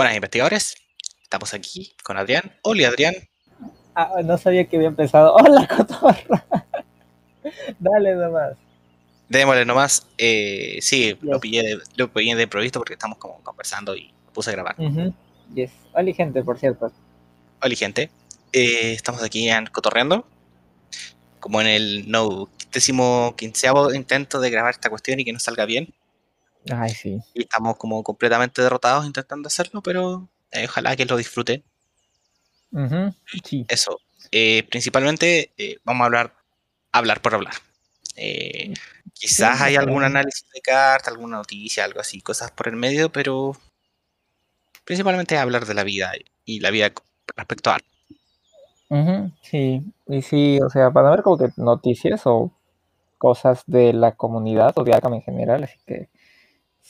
Buenas investigadores, estamos aquí con Adrián. Hola Adrián. Ah, no sabía que había empezado. Hola cotorra. Dale nomás. Démosle nomás. Eh, sí, lo, pillé de, lo pillé de improviso porque estamos como conversando y puse a grabar. Yes. Hola gente, por cierto. Hola gente. Eh, estamos aquí en Cotorreando. Como en el no décimo quinceavo intento de grabar esta cuestión y que no salga bien. Ay, sí. Y estamos como completamente derrotados intentando hacerlo, pero eh, ojalá que lo disfruten. sí. Eso. Eh, principalmente eh, vamos a hablar, hablar por hablar. quizás hay algún análisis de carta, alguna noticia, algo así, cosas por el medio, pero principalmente hablar de la vida y la vida respecto a algo. sí, y sí, o sea, para ver como que noticias o cosas de la comunidad o de Arkham en general, así que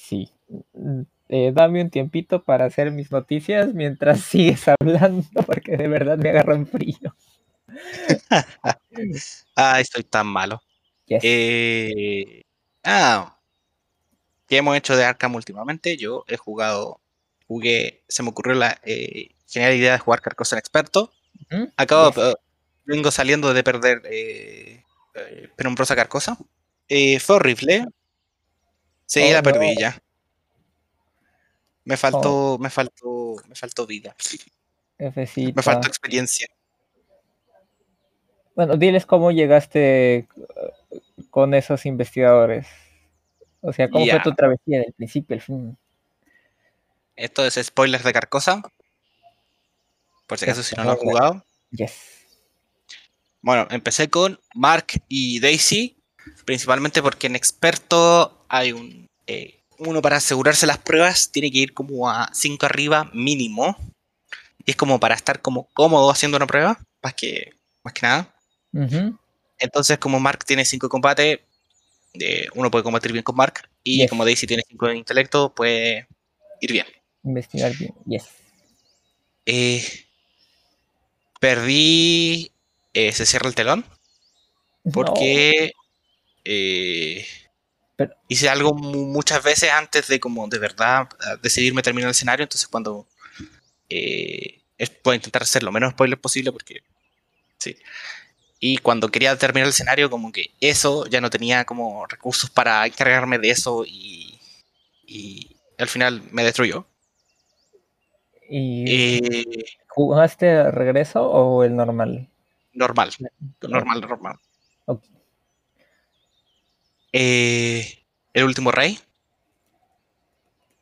Sí. Mm, eh, dame un tiempito para hacer mis noticias mientras sigues hablando, porque de verdad me agarro en frío. ah, estoy tan malo. Eh, ah, ¿qué hemos hecho de Arkham últimamente? Yo he jugado, jugué, se me ocurrió la eh, genial idea de jugar Carcosa en experto. Acabo, vengo saliendo de perder eh, Penumbrosa Carcosa. fue horrible, Sí, oh, la perdí ya. Me faltó, oh. me faltó, me faltó vida. Me faltó experiencia. Bueno, diles cómo llegaste uh, con esos investigadores. O sea, cómo fue tu travesía del principio al fin. Esto es spoilers de Carcosa. Por si acaso si no lo han jugado. Yes. Bueno, empecé con Mark y Daisy. Principalmente porque en experto hay un. Eh, uno para asegurarse las pruebas tiene que ir como a 5 arriba mínimo. Y es como para estar como cómodo haciendo una prueba, más que, más que nada. Entonces, como Mark tiene 5 combate, eh, uno puede combatir bien con Mark. Y como Daisy tiene 5 de intelecto, puede ir bien. Investigar bien, yes. Eh, perdí. se cierra el telón. Porque. Hice algo muchas veces antes de como de verdad decidirme terminar el escenario, entonces cuando eh, puedo intentar hacer lo menos spoiler posible porque sí. Y cuando quería terminar el escenario, como que eso ya no tenía como recursos para encargarme de eso y, y al final me destruyó. ¿Y eh, jugaste regreso o el normal? Normal, normal, normal. Eh, el último rey.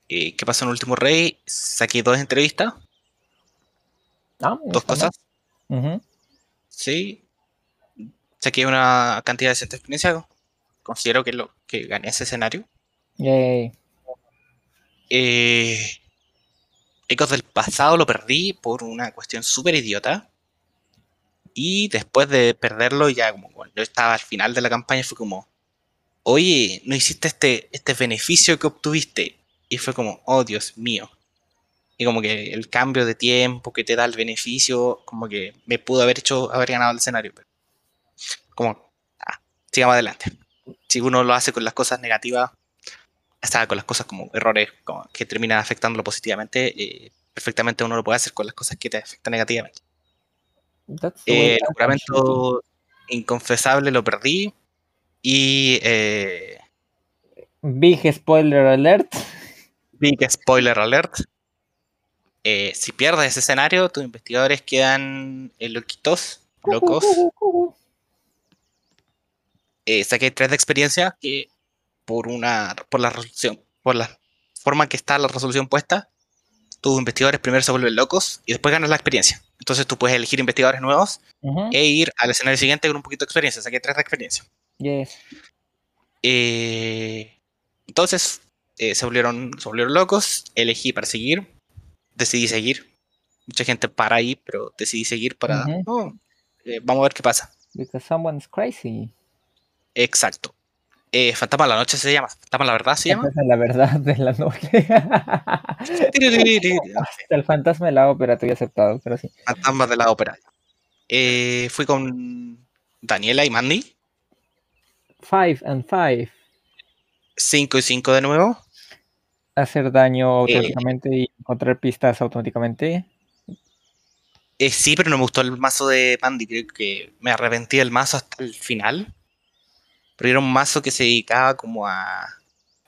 Eh, ¿Qué pasó en el último rey? Saqué dos entrevistas. Ah, dos cosas. Sí. Saqué una cantidad de de experiencia. Considero que lo que gané ese escenario. Yay. Eh, Ecos del pasado lo perdí por una cuestión súper idiota. Y después de perderlo, ya como cuando yo estaba al final de la campaña, fue como, oye, no hiciste este, este beneficio que obtuviste. Y fue como, oh Dios mío. Y como que el cambio de tiempo que te da el beneficio, como que me pudo haber hecho haber ganado el escenario. Pero como, ah, sigamos adelante. Si uno lo hace con las cosas negativas, está con las cosas como errores como que terminan afectándolo positivamente, eh, perfectamente uno lo puede hacer con las cosas que te afectan negativamente. Eh, el juramento inconfesable lo perdí y. Eh, Big spoiler alert. Big spoiler alert. Eh, si pierdes ese escenario, tus investigadores quedan eh, loquitos, locos. saqué tres de experiencia que por una. por la resolución. Por la forma que está la resolución puesta, tus investigadores primero se vuelven locos y después ganas la experiencia. Entonces tú puedes elegir investigadores nuevos e ir al escenario siguiente con un poquito de experiencia. Saqué tres de experiencia. Yes. Eh, entonces eh, se, volvieron, se volvieron locos, elegí para seguir, decidí seguir. Mucha gente para ahí, pero decidí seguir para... Oh, eh, vamos a ver qué pasa. Because someone's crazy. Exacto. Fantasma de la Noche se llama. Fantasma de la Verdad se llama. Fantasma de la Verdad de la Noche. el fantasma de la ópera, estoy aceptado, pero sí. Fantasma de la ópera. fui con Daniela y Mandy. 5 and 5. 5 y 5 de nuevo. hacer daño Eh. automáticamente y encontrar pistas automáticamente. Eh, sí, pero no me gustó el mazo de Mandy. Creo que me arrepentí del mazo hasta el final. Pero era un mazo que se dedicaba como a,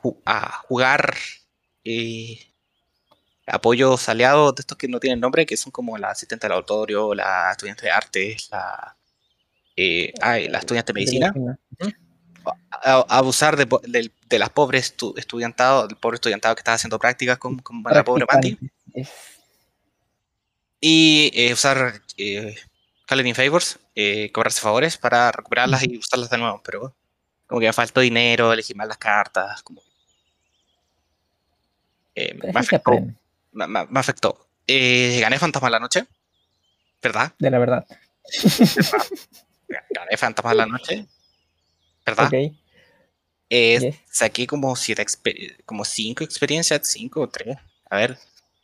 ju- a jugar eh, apoyos aliados de estos que no tienen nombre, que son como la asistente del auditorio, la estudiante de artes, la, eh, ay, la estudiante de medicina. A- a abusar de, del- de las pobres estu- estudiantado, del pobre estudiantado que estaba haciendo prácticas con, con la pobre Mandy. Y eh, usar eh, in Favors, eh, cobrarse favores para recuperarlas y usarlas de nuevo. Pero como que me faltó dinero, elegí mal las cartas. Como, eh, me, afectó, me- me- me afectó. Eh, gané Fantasma de la Noche, ¿verdad? de la verdad. Gané Fantasma de la Noche, ¿verdad? Eh, yes. Saqué como siete como cinco experiencias, cinco o tres. A ver,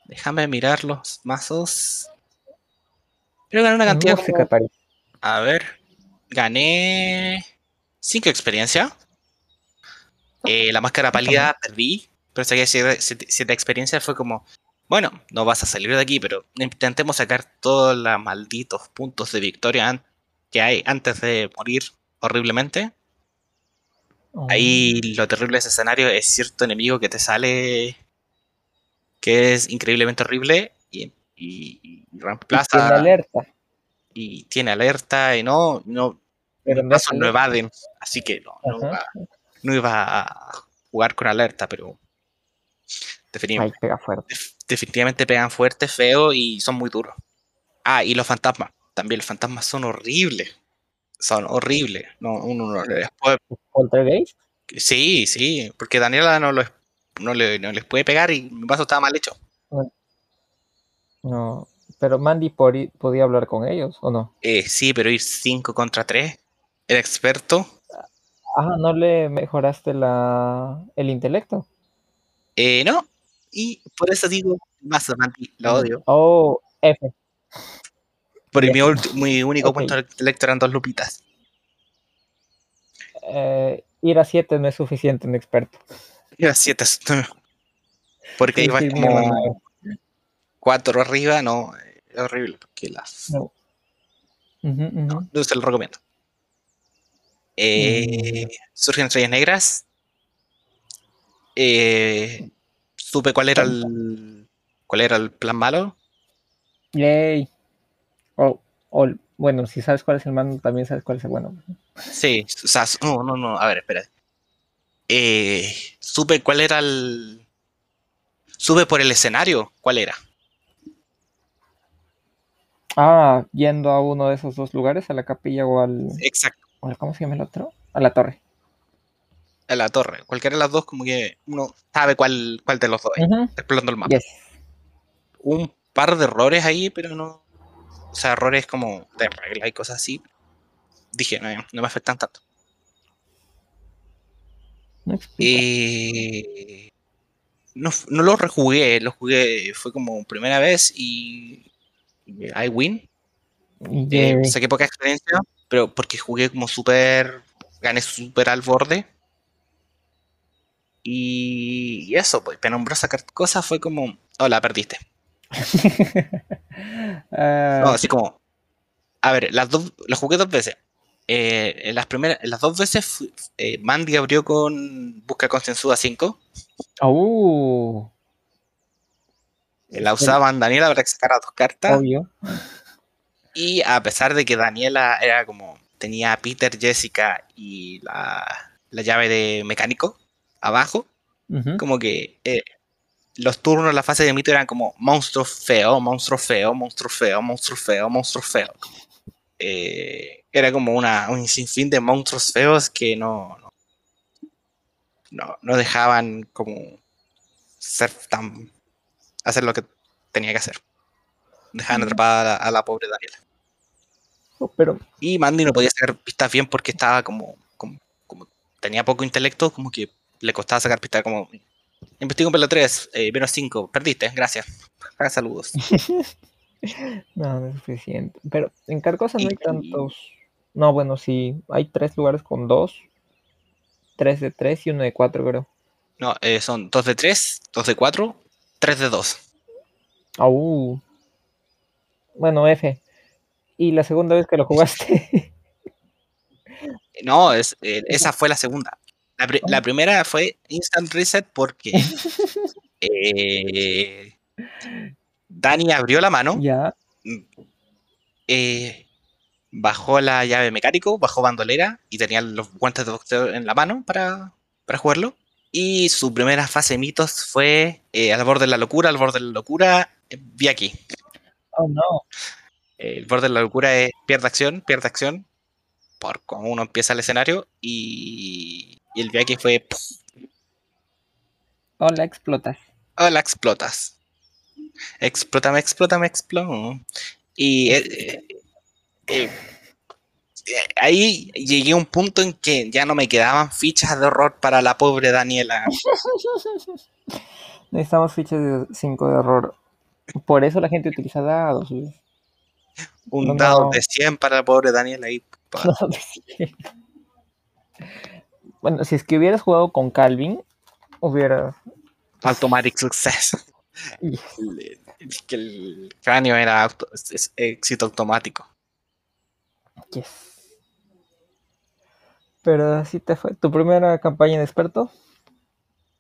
déjame mirar los mazos. Pero gané una cantidad Música como- París. A ver, gané 5 experiencia. Eh, la máscara pálida perdí, pero saqué 7 experiencias. Fue como, bueno, no vas a salir de aquí, pero intentemos sacar todos los malditos puntos de victoria que hay antes de morir horriblemente. Oh, Ahí lo terrible de ese escenario es cierto enemigo que te sale que es increíblemente horrible y, y- y y tiene reemplaza alerta. y tiene alerta y no, no, Pero no no evaden, así que no, no, iba, no iba a jugar con alerta, pero defini- Ay, pega fuerte. definitivamente pegan fuerte, feo y son muy duros. Ah, y los fantasmas, también los fantasmas son horribles, son horribles, no, uno no les puede- ¿Poltergeist? sí, sí, porque Daniela no, los- no, le- no les puede pegar y mi mazo estaba mal hecho. No. Pero Mandy podía hablar con ellos, ¿o no? Eh, sí, pero ir 5 contra 3, el experto, Ah, ¿no le mejoraste la el intelecto? eh, no, y por eso digo, mazo Mandy, lo odio. Oh, F. Porque mi, mi único Ok. punto de intelecto eran dos lupitas. Eh, ir a 7 no es suficiente en experto. Y las siete. Porque Sí, iba sí, como hermano. cuatro arriba, no, es horrible. Porque las. No. Ujú, ujú. No se lo recomiendo. Eh, Surgen estrellas negras. Eh, supe cuál era el. cuál era el plan malo. Yay. Oh, oh, bueno, si sabes cuál es el mando, también sabes cuál es el bueno. Sí, o sea, no, no, no, a ver, espera. Eh, supe cuál era el. Supe por el escenario cuál era. Ah, yendo a uno de esos dos lugares, a la capilla o al. Exacto. o al- ¿Cómo se llama el otro? A la torre. a la torre. Cualquiera de las dos, como que uno sabe cuál, cuál de los dos es. Explorando el mapa. Yes. Un par de errores ahí, pero no. O sea, errores como de regla y cosas así. Dije, no, no me afectan tanto. No. Eh, no, no lo rejugué, lo jugué, fue como primera vez y. I win. Eh, saqué poca experiencia, pero porque jugué como súper. Gané súper al borde. Y, y eso, pues, penumbrosa sacar cosas fue como. Hola, perdiste. Ah, No, así como. A ver, las dos. Lo jugué dos veces. Eh, en las primeras. En las dos veces eh, Mandy abrió con Busca Consensuda 5. uh, La usaban Daniela para que sacara dos cartas. obvio. Y a pesar de que Daniela era como. Tenía a Peter, Jessica y la, la llave de mecánico abajo. Como que eh, los turnos, la fase de mito eran como monstruo feo, monstruo feo, monstruo feo, monstruo feo, monstruo feo. Eh, era como una, un sinfín de monstruos feos que no, no, no, dejaban como ser tan hacer lo que tenía que hacer. Dejaban atrapada a la, a la pobre Daniela. Oh, Pero Y Mandy no podía sacar pistas bien porque estaba como, como, como tenía poco intelecto, como que le costaba sacar pistas como investigo un pelo 3, eh, menos 5, perdiste, gracias. Ah, saludos. no, no es suficiente. Pero en Carcosa no hay tantos. No, bueno, sí. Hay tres lugares con dos. Tres de tres y uno de cuatro, creo. No, eh, son 2 de 3, 2 de 4, 3 de 2. Au. Bueno, F. ¿Y la segunda vez que lo jugaste? No, es, eh, esa fue la segunda. La, pri- la primera fue Instant Reset porque eh, Dani abrió la mano, ya. eh, bajó la llave mecánico, bajó bandolera y tenía los guantes de boxeo en la mano para, para jugarlo. Y su primera fase mitos fue eh, al borde de la locura, al borde de la locura, eh, vi aquí. Oh, no. El borde de la locura es pierde acción, pierde acción, por cómo uno empieza el escenario. Y, y el viaje fue, ¡puf! Oh, la explotas. hola, explotas. Explótame, explótame, explótame. Y eh, eh, eh, ahí llegué a un punto en que ya no me quedaban fichas de horror para la pobre Daniela. Necesitamos fichas de 5 de error. Por eso la gente utiliza dados. Un No, dado no. de 100 para la pobre Daniela ahí. pa- No. Bueno, si es que hubieras jugado con Calvin, hubieras. Automatic success. Yes. El- es que el cráneo era auto- es- es éxito automático. yes. Pero así te fue. ¿Tu primera campaña de experto?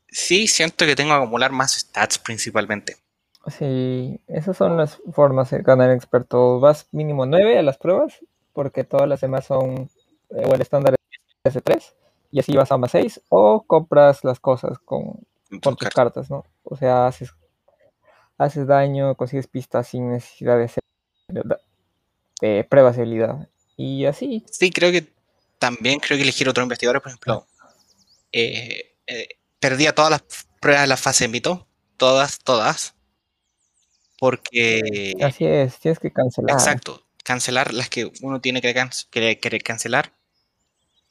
Sí, siento que tengo que acumular más stats principalmente. Sí, esas son las formas de ganar experto. Vas mínimo 9 a las pruebas, porque todas las demás son, eh, o el estándar es de 3, y así vas a más 6, o compras las cosas con, con tus cartas. cartas, ¿no? O sea, haces, haces daño, consigues pistas sin necesidad de hacer pruebas de habilidad. Y así, Sí, creo que también creo que elegir otro investigador, por ejemplo, eh, eh, perdía todas las pruebas de la fase mito, todas, todas, porque así es, tienes que cancelar. exacto, cancelar las que uno tiene que can- querer cancelar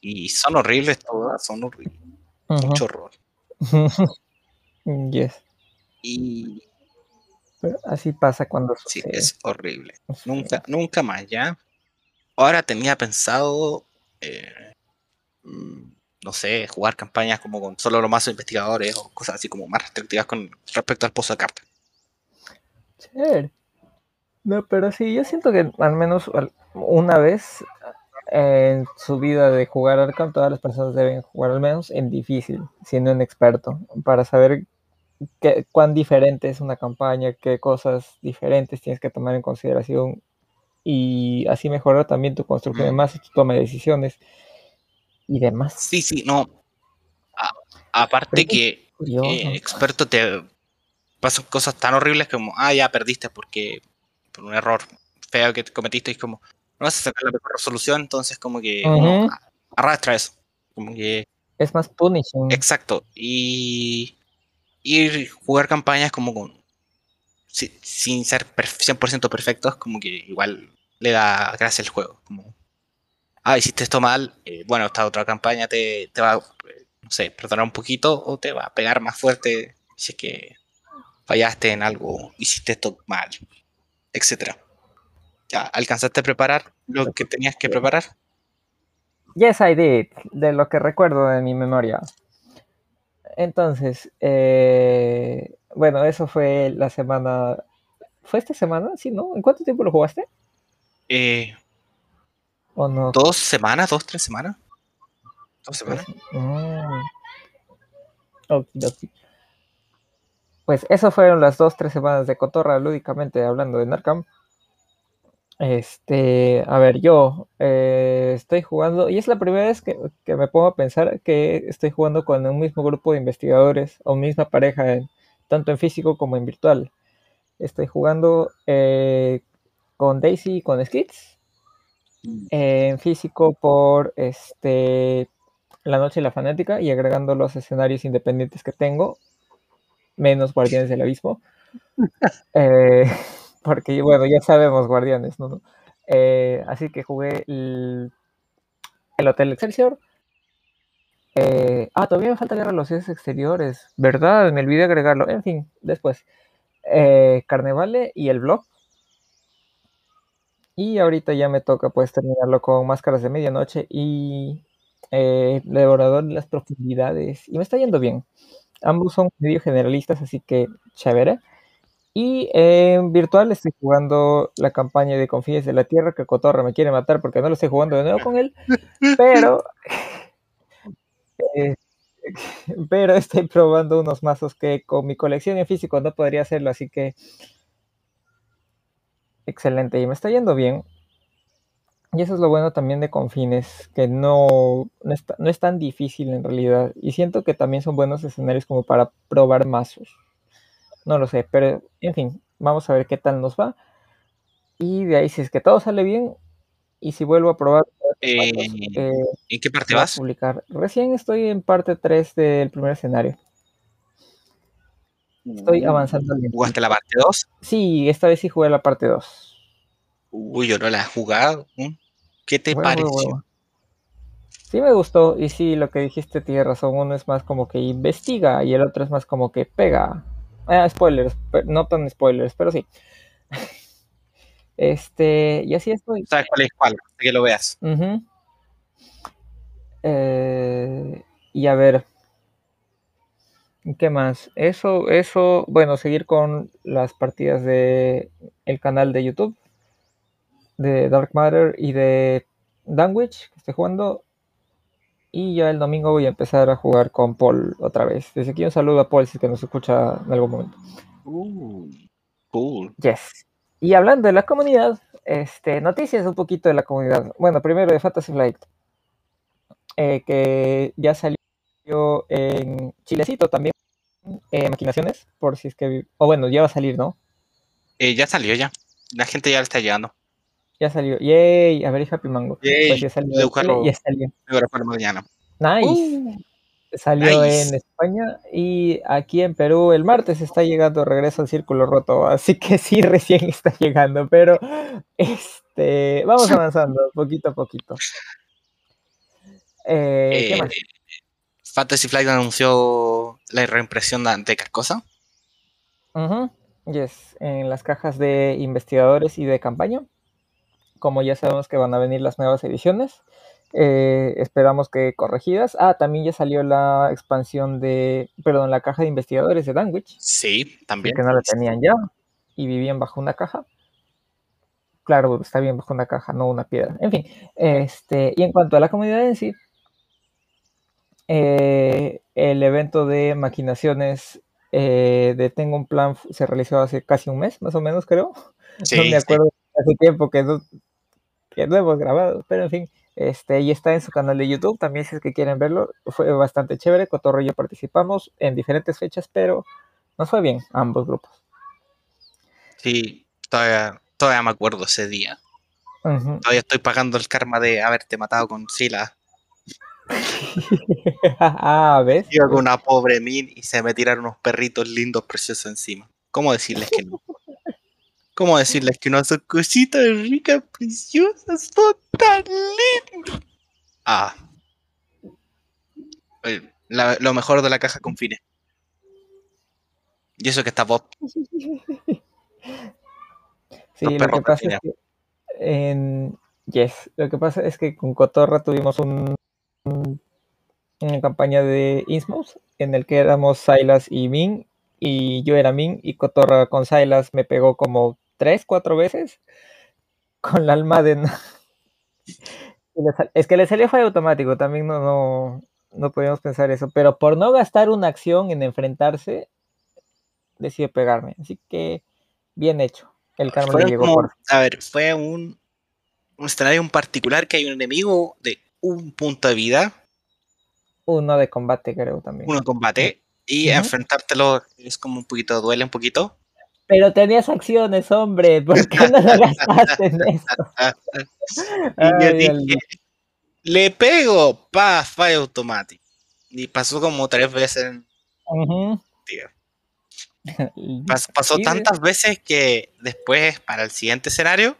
y son horribles todas, son horribles, mucho horror. yes. Y Pero así pasa cuando sí, sucede. es horrible. Sí. Nunca, nunca más, ¿ya? Ahora tenía pensado, eh, mm, no sé, jugar campañas como con solo los mazos investigadores o cosas así como más restrictivas con respecto al pozo de cartas. Chévere. No, pero sí, yo siento que al menos una vez en su vida de jugar Arkham, todas las personas deben jugar al menos en difícil, siendo un experto, para saber qué, cuán diferente es una campaña, qué cosas diferentes tienes que tomar en consideración y así mejorar también tu construcción de más y tu toma de decisiones y demás. Sí, sí, no. A- aparte que eh, experto te pasan cosas tan horribles como, ah, ya perdiste porque por un error feo que cometiste y es como, vas a sacar la mejor resolución, entonces como que arrastra eso. Como que Es más punishing. Exacto. Y ir jugar campañas como con. si- sin ser per- 100% perfectos, como que igual le da gracia al juego. Como, ah, hiciste esto mal, eh, bueno, esta otra campaña te, te va eh, no sé, perdonar un poquito o te va a pegar más fuerte si es que fallaste en algo, hiciste esto mal, etcétera. Ya, ¿alcanzaste a preparar lo que tenías que preparar? Yes, I did, de lo que recuerdo de mi memoria. Entonces, eh, bueno, eso fue la semana. ¿Fue esta semana? Sí, ¿no? ¿En cuánto tiempo lo jugaste? Eh, ¿O no? ¿Dos semanas? ¿Dos, tres semanas? ¿Dos semanas? Mm. Okidoki. Pues eso fueron las dos, tres semanas de Cotorra, lúdicamente hablando de Narcam. Este, a ver, yo eh, estoy jugando, y es la primera vez que, que me pongo a pensar que estoy jugando con un mismo grupo de investigadores o misma pareja, en- tanto en físico como en virtual. Estoy jugando eh, con Daisy y con Skids. eh, en físico por este La Noche de la Fanática y agregando los escenarios independientes que tengo, menos Guardianes del Abismo. Porque, bueno, ya sabemos Guardianes, ¿no? Eh, así que jugué el, el Hotel Excelsior. Eh, ah, todavía me falta las relaciones exteriores, ¿verdad? Me olvidé agregarlo. En fin, después. Eh, y el blog. Y ahorita ya me toca pues terminarlo con Máscaras de Medianoche y eh, Devorador de las Profundidades. Y me está yendo bien. ambos son medio generalistas, así que chévere. Y en virtual estoy jugando la campaña de Confines de la Tierra, que Cotorra me quiere matar porque no lo estoy jugando de nuevo con él, pero... eh, pero estoy probando unos mazos que con mi colección en físico no podría hacerlo, así que excelente y me está yendo bien. Y eso es lo bueno también de Confines, que no, no, está, no, es tan difícil en realidad. Y siento que también son buenos escenarios como para probar mazos. No lo sé, pero en fin, vamos a ver qué tal nos va. Y de ahí, si es que todo sale bien, y si vuelvo a probar. Eh, eh, ¿En qué parte vas? Publicar. Recién estoy en parte 3 del primer escenario. Estoy Mm. avanzando. ¿Jugaste la parte 2? Sí, esta vez sí jugué la parte 2. Uy, yo no la he jugado. ¿Qué te Bueno, pareció? bueno, bueno. Sí me gustó, y sí, lo que dijiste tiene razón, uno es más como que investiga y el otro es más como que pega. Ah, spoilers, no tan spoilers, pero sí. Este, y así estoy. ¿Sabes cuál es cuál? Que lo veas. Uh -huh. eh, y a ver, ¿qué más? Eso, eso, bueno, seguir con las partidas de el canal de YouTube de Dark Matter y de Danwich que estoy jugando. Y ya el domingo voy a empezar a jugar con Paul otra vez. Desde aquí un saludo a Paul si es que nos escucha en algún momento. Uh, cool. Yes. Y hablando de la comunidad, este, noticias un poquito de la comunidad. Bueno, primero de Fantasy Flight, eh, que ya salió en Chilecito también, eh, Maquinaciones, por si es que... O bueno, ya va a salir, ¿no? Eh, ya salió ya. La gente ya está llegando. Ya salió. Yay, a ver, Happy Mango. Yay. Pues ya salió. Buscarlo, ya salió. Mañana. Nice. Uh, salió nice. en España y aquí en Perú el martes está llegando regreso al círculo roto, así que sí recién está llegando, pero este vamos avanzando poquito a poquito. Eh, ¿qué más? Fantasy Flight anunció la reimpresión de Carcosa. Uh -huh. Yes, en las cajas de investigadores y de campaña. Como ya sabemos que van a venir las nuevas ediciones, eh, esperamos que corregidas. Ah, también ya salió la expansión de, perdón, la caja de investigadores de Danwich. Sí, también. Que no la tenían ya y vivían bajo una caja. Claro, está bien bajo una caja, no una piedra. En fin, este, y en cuanto a la comunidad en sí, eh, el evento de maquinaciones eh, de Tengo un plan se realizó hace casi un mes, más o menos, creo. Sí, no me acuerdo sí. hace tiempo que no, que no hemos grabado, pero en fin, este, y está en su canal de YouTube, también si es que quieren verlo, fue bastante chévere, Cotorro y yo participamos en diferentes fechas, pero nos fue bien ambos grupos. Sí, todavía, todavía me acuerdo ese día. Uh -huh. Todavía estoy pagando el karma de haberte matado con Sila. ah, ¿ves? Iba con una pobre Min y se me tiraron unos perritos lindos, preciosos encima. ¿Cómo decirles que no? ¿Cómo decirles que no? Son cositas ricas, preciosas, son tan lindas. Ah. La, lo mejor de la caja con fines. Y eso que está Bob. Sí, lo que pasa es que en Yes, lo que pasa es que con Cotorra tuvimos un, un, una campaña de Innsmouth en el que éramos Silas y Min y yo era Min y Cotorra con Silas me pegó como tres, cuatro veces con la alma de... es que le salió fue automático, también no, no, no podíamos pensar eso, pero por no gastar una acción en enfrentarse, decide pegarme. Así que bien hecho. El karma fue le llegó como, por... A ver, fue un, un escenario en particular que hay un enemigo de un punto de vida. Uno de combate, creo también. Uno de combate. Y uh -huh. enfrentártelo es como un poquito, duele un poquito. Pero tenías acciones, hombre, ¿por qué no lo gastaste en eso? y Ay, yo dije, Dios. le pego, pa, falla automático. Y pasó como tres veces. Uh -huh. Tío. Pas pasó tantas veces que después, para el siguiente escenario,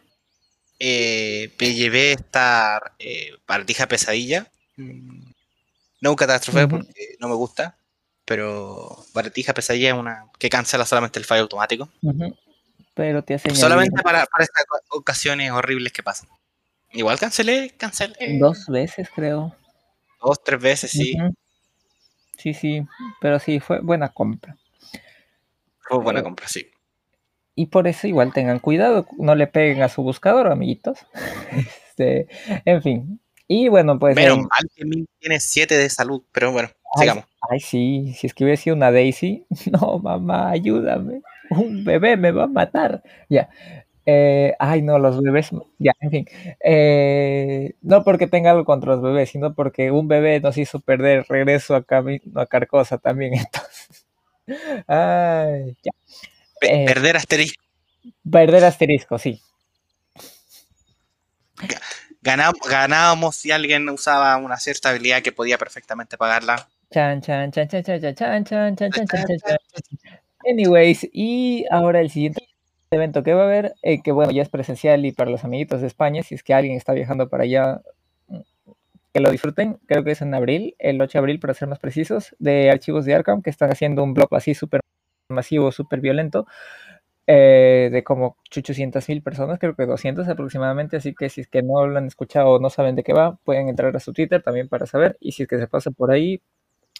eh, me llevé esta eh, partija pesadilla. No un catástrofe uh -huh. porque no me gusta. Pero Baratija Pesadilla es una que cancela solamente el fallo automático. Uh -huh. Pero te hace Solamente para, para estas ocasiones horribles que pasan. Igual cancelé, cancelé. Dos veces, creo. Dos, tres veces, sí. Uh -huh. Sí, sí, pero sí, fue buena compra. Fue buena compra, sí. Y por eso igual tengan cuidado, no le peguen a su buscador, amiguitos. este, en fin. Y bueno, pues... Menos mal que Min tiene 7 de salud, pero bueno, sigamos. Ay, sí, si es que hubiera sido una Daisy, no, mamá, ayúdame. Un bebé me va a matar. Ya. Eh, ay, no, los bebés, ya, en fin. Eh, no porque tenga algo contra los bebés, sino porque un bebé nos hizo perder regreso a, a Carcosa también. Entonces, ay, ya. Eh, perder asterisco. Perder asterisco, sí. ganábamos si alguien usaba una cierta habilidad que podía perfectamente pagarla. Chan, chan, chan, chan, chan, chan, chan, chan, chan, chan, chan, chan. Anyways, y ahora el siguiente evento que va a haber, que bueno, ya es presencial y para los amiguitos de España, si es que alguien está viajando para allá, que lo disfruten. Creo que es en abril, el 8 de abril para ser más precisos, de archivos de Arkham, que están haciendo un blog así súper masivo, súper violento, eh, de como 800 mil personas, creo que 200 aproximadamente, así que si es que no lo han escuchado o no saben de qué va, pueden entrar a su Twitter también para saber, y si es que se pasa por ahí,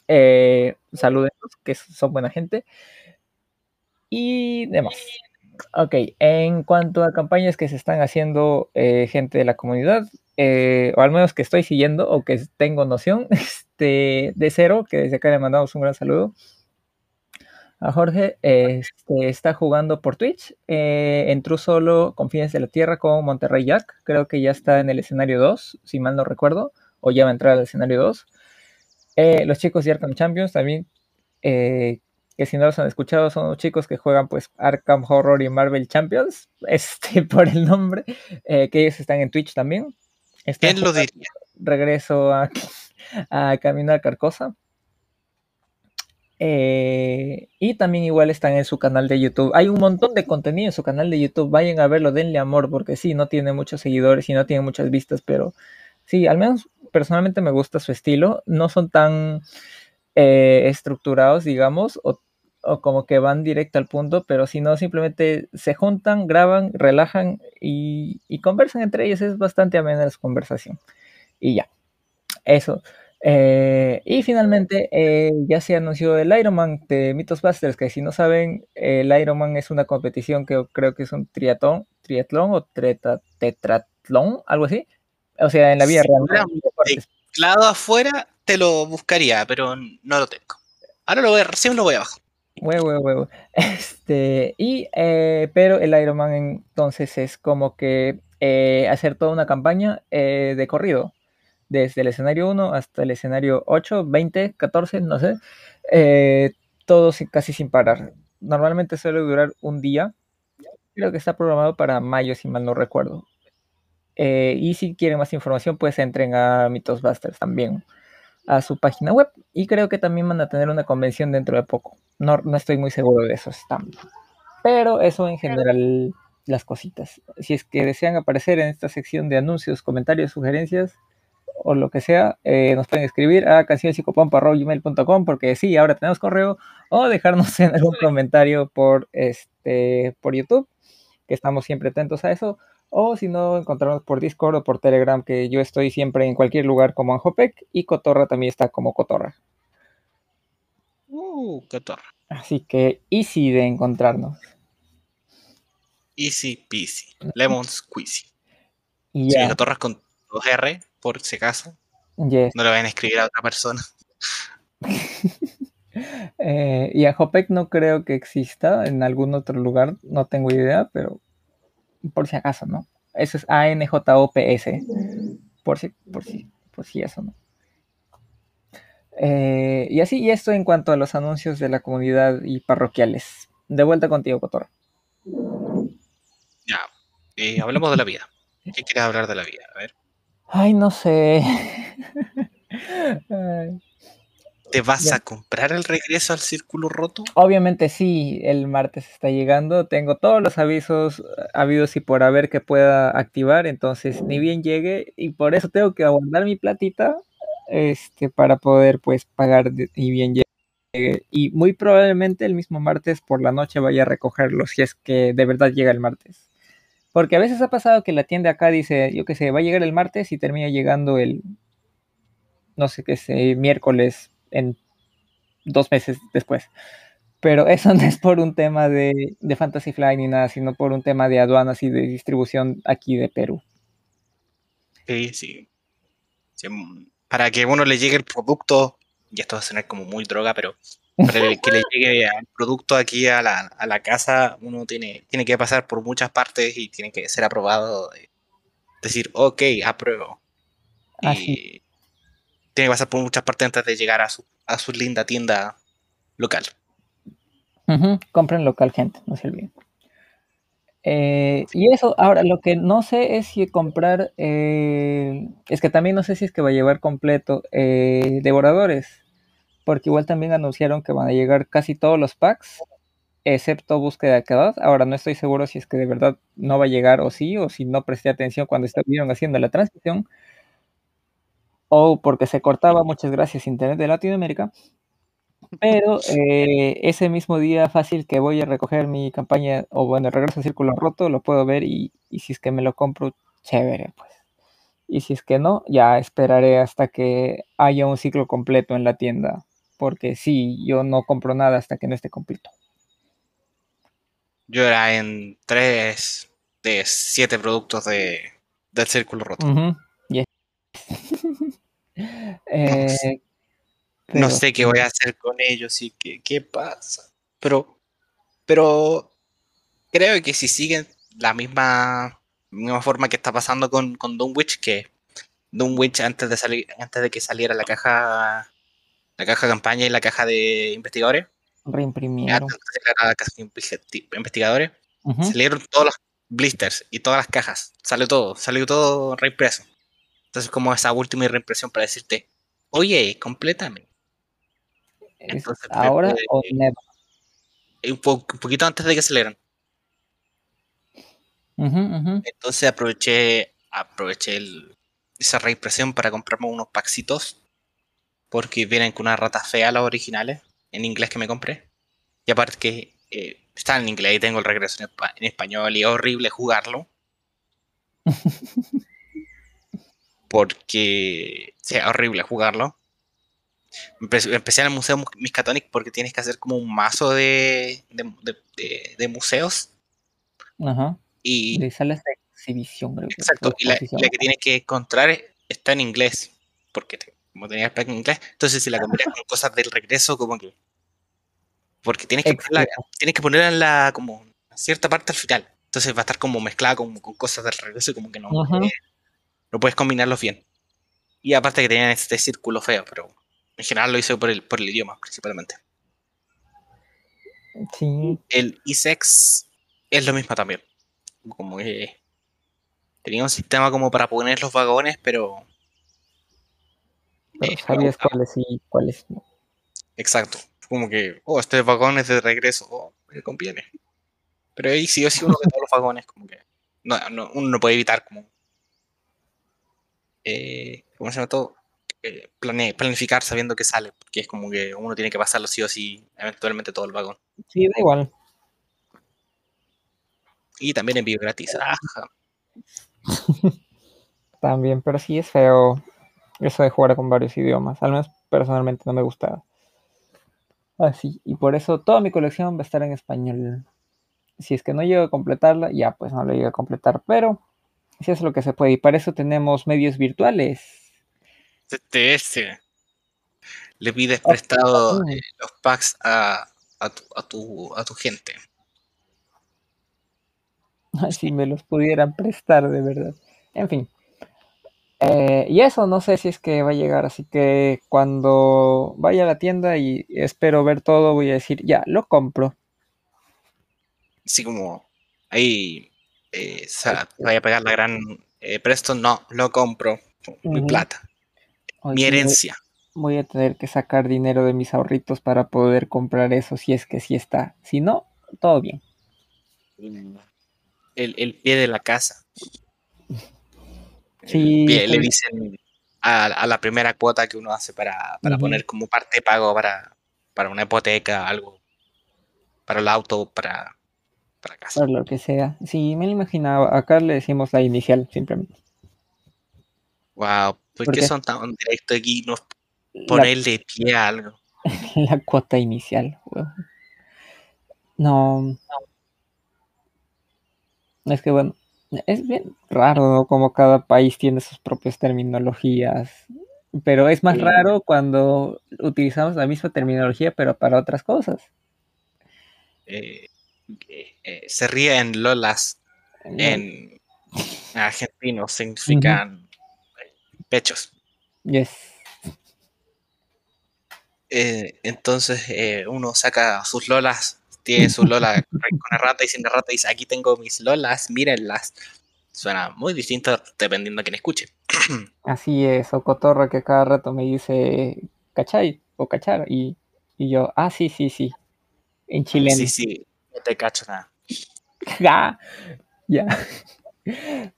eh, saludos, que son buena gente, y demás. Ok, en cuanto a campañas que se están haciendo eh, gente de la comunidad, eh, o al menos que estoy siguiendo o que tengo noción, este, de cero, que desde acá le mandamos un gran saludo a Jorge, este, está jugando por Twitch, eh, entró solo con Fines de la Tierra con Monterrey Jack, creo que ya está en el escenario 2, si mal no recuerdo, o ya va a entrar al escenario 2. Eh, los chicos de Arkham Champions también, eh, que si no los han escuchado, son los chicos que juegan pues Arkham Horror y Marvel Champions, este, por el nombre, que ellos están en Twitch también. ¿Quién lo diría? Regreso a, a Camino a Carcosa. Eh, y también igual están en su canal de YouTube. Hay un montón de contenido en su canal de YouTube. Vayan a verlo, denle amor, porque sí, no tiene muchos seguidores y no tiene muchas vistas, pero sí, al menos personalmente me gusta su estilo. No son tan eh, estructurados, digamos, o, como que van directo al punto, pero si no, simplemente se juntan, graban, relajan y, conversan entre ellos. Es bastante amena su conversación. Y ya, eso. Eh, y finalmente eh, ya se anunció el Ironman de Mythosbusters, que si no saben, el Ironman es una competición que creo que es un triatlón, triatlón o tetratlón, algo así. O sea, en la vida real. Claro, afuera te lo buscaría, pero no lo tengo. Ahora lo voy a, recién lo voy a bajar. Huevo, huevo. Este, y, eh, pero el Ironman entonces es como que hacer toda una campaña de corrido desde el escenario 1 hasta el escenario 8, 20, 14, no sé, eh, todo casi sin parar. Normalmente suele durar un día, creo que está programado para mayo, si mal no recuerdo. Eh, y si quieren más información, pues entren a Mythosbusters también, a su página web. Y creo que también van a tener una convención dentro de poco. No, no estoy muy seguro de eso, están. Pero eso en general, las cositas. Si es que desean aparecer en esta sección de anuncios, comentarios, sugerencias, o lo que sea, eh, nos pueden escribir a cancionpsicopompa.gmail.com porque sí, ahora tenemos correo, o dejarnos en algún comentario por, este, por YouTube, que estamos siempre atentos a eso, o si no, encontrarnos por Discord o por Telegram, que yo estoy siempre en cualquier lugar como Anjopec, y Cotorra también está como Cotorra. Uh, Cotorra. Así que easy de encontrarnos. Easy peasy. Lemon squeezy. Y ya. Cotorras con 2R, por si acaso. No le vayan a escribir a otra persona. eh, y a Hopec no creo que exista en algún otro lugar, no tengo idea, pero por si acaso, ¿no? Eso es A-N-J-O-P-S. Por si, por si, por si eso, ¿no? Eh, y así, y esto en cuanto a los anuncios de la comunidad y parroquiales. De vuelta contigo, Cotor. Ya, eh, hablemos de la vida. ¿Qué quieres hablar de la vida? A ver. Ay, no sé. ¿Te vas a comprar el regreso al círculo roto? Obviamente sí, el martes está llegando. Tengo todos los avisos habidos y por haber que pueda activar. Entonces, ni bien llegue. Y por eso tengo que aguardar mi platita este, para poder pues pagar y bien llegue. Y muy probablemente el mismo martes por la noche vaya a recogerlo si es que de verdad llega el martes. Porque a veces ha pasado que la tienda acá dice, yo qué sé, va a llegar el martes y termina llegando el, no sé qué sé, miércoles en dos meses después. Pero eso no es por un tema de, de Fantasy Fly ni nada, sino por un tema de aduanas y de distribución aquí de Perú. Sí, sí. Sí, mm, Para que uno le llegue el producto, y esto va a sonar como muy droga, pero para que le llegue el producto aquí a la, a la casa, uno tiene, tiene que pasar por muchas partes y tiene que ser aprobado. de- decir, ok, apruebo. Así. Y tiene que pasar por muchas partes antes de llegar a su, a su linda tienda local. Compren local, gente, no se olviden. Eh, y eso, ahora lo que no sé es si comprar, eh, es que también no sé si es que va a llevar completo eh, devoradores, porque igual también anunciaron que van a llegar casi todos los packs, excepto búsqueda de Aqueduct. Ahora no estoy seguro si es que de verdad no va a llegar o sí, o si no presté atención cuando estuvieron haciendo la transición, o porque se cortaba, muchas gracias, Internet de Latinoamérica. Pero eh, ese mismo día fácil que voy a recoger mi campaña, o bueno, regreso a Círculo Roto, lo puedo ver y, y si es que me lo compro, chévere, pues. Y si es que no, ya esperaré hasta que haya un ciclo completo en la tienda. Porque sí, yo no compro nada hasta que no esté completo. Yo era en tres de siete productos de, del círculo roto. Ujú, yes. Eh, No sé qué voy a hacer con ellos y qué, qué pasa. Pero, pero creo que si siguen la misma, misma forma que está pasando con, con Dunwich, que Dunwich antes de salir, antes de que saliera la caja, la caja campaña y la caja de investigadores, reimprimieron. de la caja de investigadores, salieron todos los blisters y todas las cajas. Salió todo, salió todo reimpreso. Entonces, como esa última reimpresión para decirte, oye, complétame. ¿Es Entonces, ahora puede- o never? un, po- un poquito antes de que salieran. Ujú, ujú. Entonces aproveché, aproveché el- esa reimpresión para comprarme unos paxitos. Porque vienen con una rata fea los originales. En inglés que me compré. Y aparte que eh, está en inglés y tengo el regreso en, en español y es horrible jugarlo. Porque sí, es horrible jugarlo. Empe- Empecé en el Museo Miskatonic porque tienes que hacer como un mazo de, de, de- de- de museos. Ajá. Y, De salas de exhibición, creo Exacto, y la, que tienes que encontrar está en inglés, porque te- como tenía el pack en inglés, entonces si la combinas con cosas del regreso, como que... Porque tienes que, ponerla, tienes que ponerla en la, como, cierta parte al final, entonces va a estar como mezclada con, con cosas del regreso y como que no, Ujú. No puedes combinarlos bien. Y aparte que tenían este círculo feo, pero en general lo hice por el, por el idioma principalmente. Sí, El ISEX es lo mismo también. Como que tenía un sistema como para poner los vagones, pero pero Eh, sabías cuáles sí y cuáles no. Exacto. Como que, oh, este vagón es de regreso, oh, me conviene. Pero ahí sí o sí uno de todos los vagones, como que no, no- uno no puede evitar como eh, ¿cómo se llama todo? Eh, plane- planificar sabiendo que sale, porque es como que uno tiene que pasarlo sí o sí, eventualmente todo el vagón. Sí, da igual. Y también envío gratis. Ajá. También, pero sí es feo eso de jugar con varios idiomas. Al menos personalmente no me gusta. Así, y por eso toda mi colección va a estar en español. Si es que no llego a completarla, ya pues no la llego a completar, pero si es lo que se puede. Y para eso tenemos medios virtuales. Este. Le pides prestado Mm. eh, los packs a, a, tu, a, tu, a tu gente. si me los pudieran prestar de verdad. En fin. Eh, y eso no sé si es que va a llegar, así que cuando vaya a la tienda y espero ver todo, voy a decir, ya, lo compro. Así como ahí eh, vaya a pegar la gran eh, Preston, no, lo compro. Mi plata, mi voy- herencia. Voy a tener que sacar dinero de mis ahorritos para poder comprar eso, si es que sí está. Si no, todo bien. El, el pie de la casa. Sí, pie- le estoy- dicen a, a la primera cuota que uno hace para, para poner como parte de pago para, para una hipoteca, algo, para el auto, para, para casa. Por lo que sea. Sí, me lo imaginaba. Acá le decimos la inicial, simplemente. Wow, ¿por ¿Por qué qué? son tan directos aquí? No La- ponerle pie a algo. la cuota inicial, weón. No. Es que bueno, es bien raro, ¿no? Como cada país tiene sus propias terminologías. Pero es más Sí. raro cuando utilizamos la misma terminología, pero para otras cosas. Eh, eh, eh, se ríe en Lolas en argentino significan pechos. Yes. Eh, entonces eh, uno saca sus lolas, tiene su lola con errata y sin errata y dice, aquí tengo mis lolas, mírenlas. Suena muy distinto dependiendo de quién escuche. Así es, o cotorra que cada rato me dice, ¿cachai? O cachar. Y, y yo, ah, sí, sí, sí. En chileno. Sí, sí, no te cacho nada. Ya.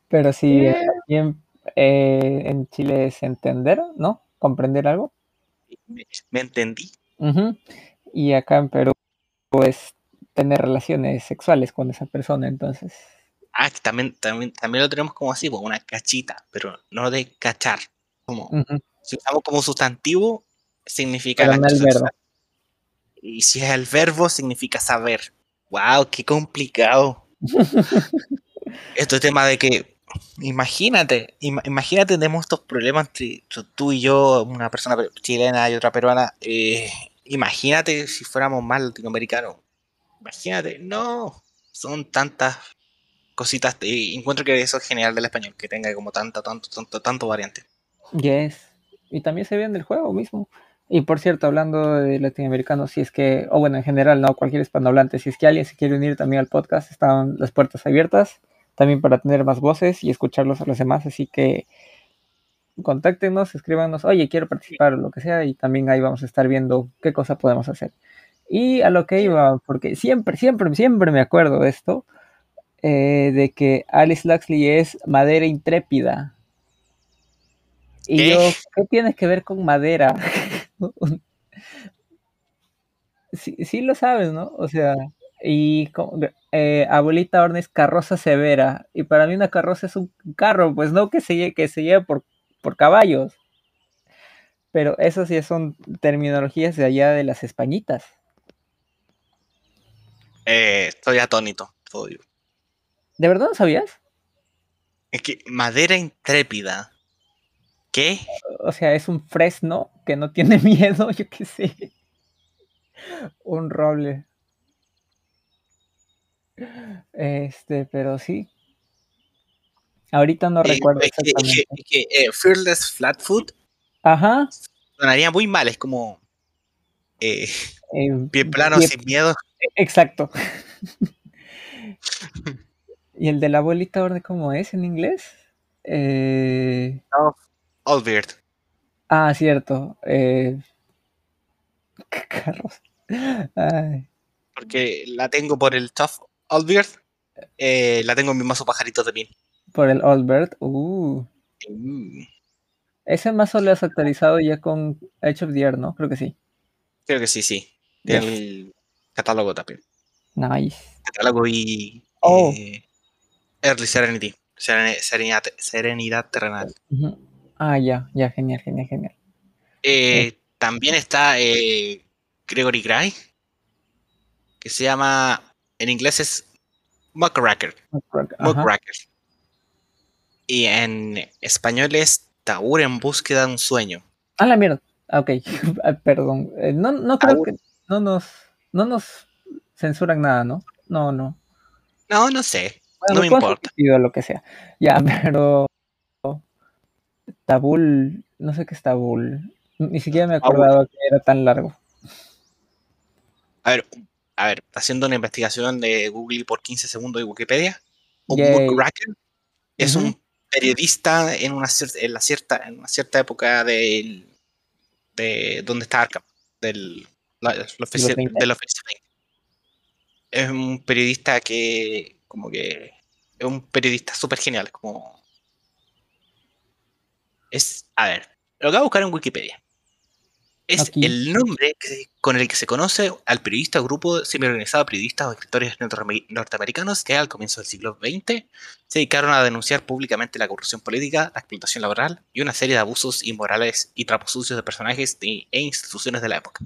Pero sí, eh, también eh, en Chile es entender, ¿no? Comprender algo. Me, me entendí. Y acá en Perú es tener relaciones sexuales con esa persona, entonces. Ah, que también, también, también lo tenemos como así, pues, una cachita, pero no de cachar. Como, si usamos como sustantivo, significa Pero el no el verbo. Y si es el verbo, significa saber. ¡Wow! ¡Qué complicado! Este tema de que, imagínate, ima- imagínate, tenemos estos problemas entre tú- y yo, una persona pe- chilena y otra peruana. eh, imagínate si fuéramos más latinoamericanos. Imagínate, no. Son tantas cositas. Y encuentro que eso es genial del español, que tenga como tanta, tanto, tanto, tanto variante. Yes. Y también se ve en el juego mismo. Y por cierto, hablando de latinoamericanos, si es que, o bueno, en general, no, cualquier hispanohablante, si es que alguien se quiere unir también al podcast, están las puertas abiertas, también para tener más voces y escucharlos a los demás, así que contáctenos, escríbanos, oye, quiero participar o lo que sea, y también ahí vamos a estar viendo qué cosa podemos hacer. Y a lo que iba, porque siempre, siempre, siempre me acuerdo de esto, eh, de que Alice Luxley es madera intrépida. Y ¿Qué? yo, ¿qué tienes que ver con madera? sí, sí lo sabes, ¿no? O sea, y como, eh, abuelita Horna es carroza severa. Y para mí una carroza es un carro, pues no que se, que se lleve por, por caballos. Pero eso sí son terminologías de allá de las españitas. Eh, estoy atónito. ¿De verdad no sabías? Es que madera intrépida. ¿Qué? O sea, es un fresno que no tiene miedo, yo qué sé. Un roble. Este, pero sí. Ahorita no Eh, recuerdo es exactamente. que- es que, eh, Fearless Flatfoot Ajá. sonaría muy mal. Es como eh, eh, pie plano, pie- sin miedo. Exacto. ¿Y el de la abuelita Horne cómo es en inglés? Eh, Allbeard. Ah, cierto. Eh, ¿Qué carros? Ay, Porque la tengo por el Tough Allbeard. Eh, la tengo en mi mazo pajaritos de pin. por el Bird. Uh, Mm, ese mazo lo has actualizado ya con Edge of the Air, ¿no? Creo que sí. creo que sí, sí. Tiene Yes. catálogo también. Nice. Catálogo y Oh. eh, Early Serenity. Sereni- Serenidad, serenidad terrenal. Ujú. Ah, ya, ya, genial, genial, genial. Eh, también está eh, Gregory Gray, que se llama, en inglés es Muckracker. Ajá. Muckracker. Y en español es Taur en búsqueda de un sueño. Ah, la mierda. Ah, Ok, Ah, perdón. Eh, no, no creo que no nos, no nos censuran nada, ¿no? No, no. No, no sé. Bueno, No me importa. lo que sea. Ya, pero Tabul, no sé qué es Tabul. Ni siquiera me acordaba que era tan largo. A ver, a ver, haciendo una investigación de Google por 15 segundos de Wikipedia, muckracker es un periodista en una cierta, en la cierta, en una cierta época del, de donde está Arkham, del, la- la ofici- 20. de la oficina 20. Es un periodista que, como que, es un periodista súper genial, como... Es, a ver, lo que voy a buscar en Wikipedia. Es Aquí. el nombre que con el que se conoce al periodista o grupo semi-organizado de periodistas o escritores norteame- norteamericanos que al comienzo del siglo XX se dedicaron a denunciar públicamente la corrupción política, la explotación laboral y una serie de abusos inmorales y trapos sucios de personajes e instituciones de la época.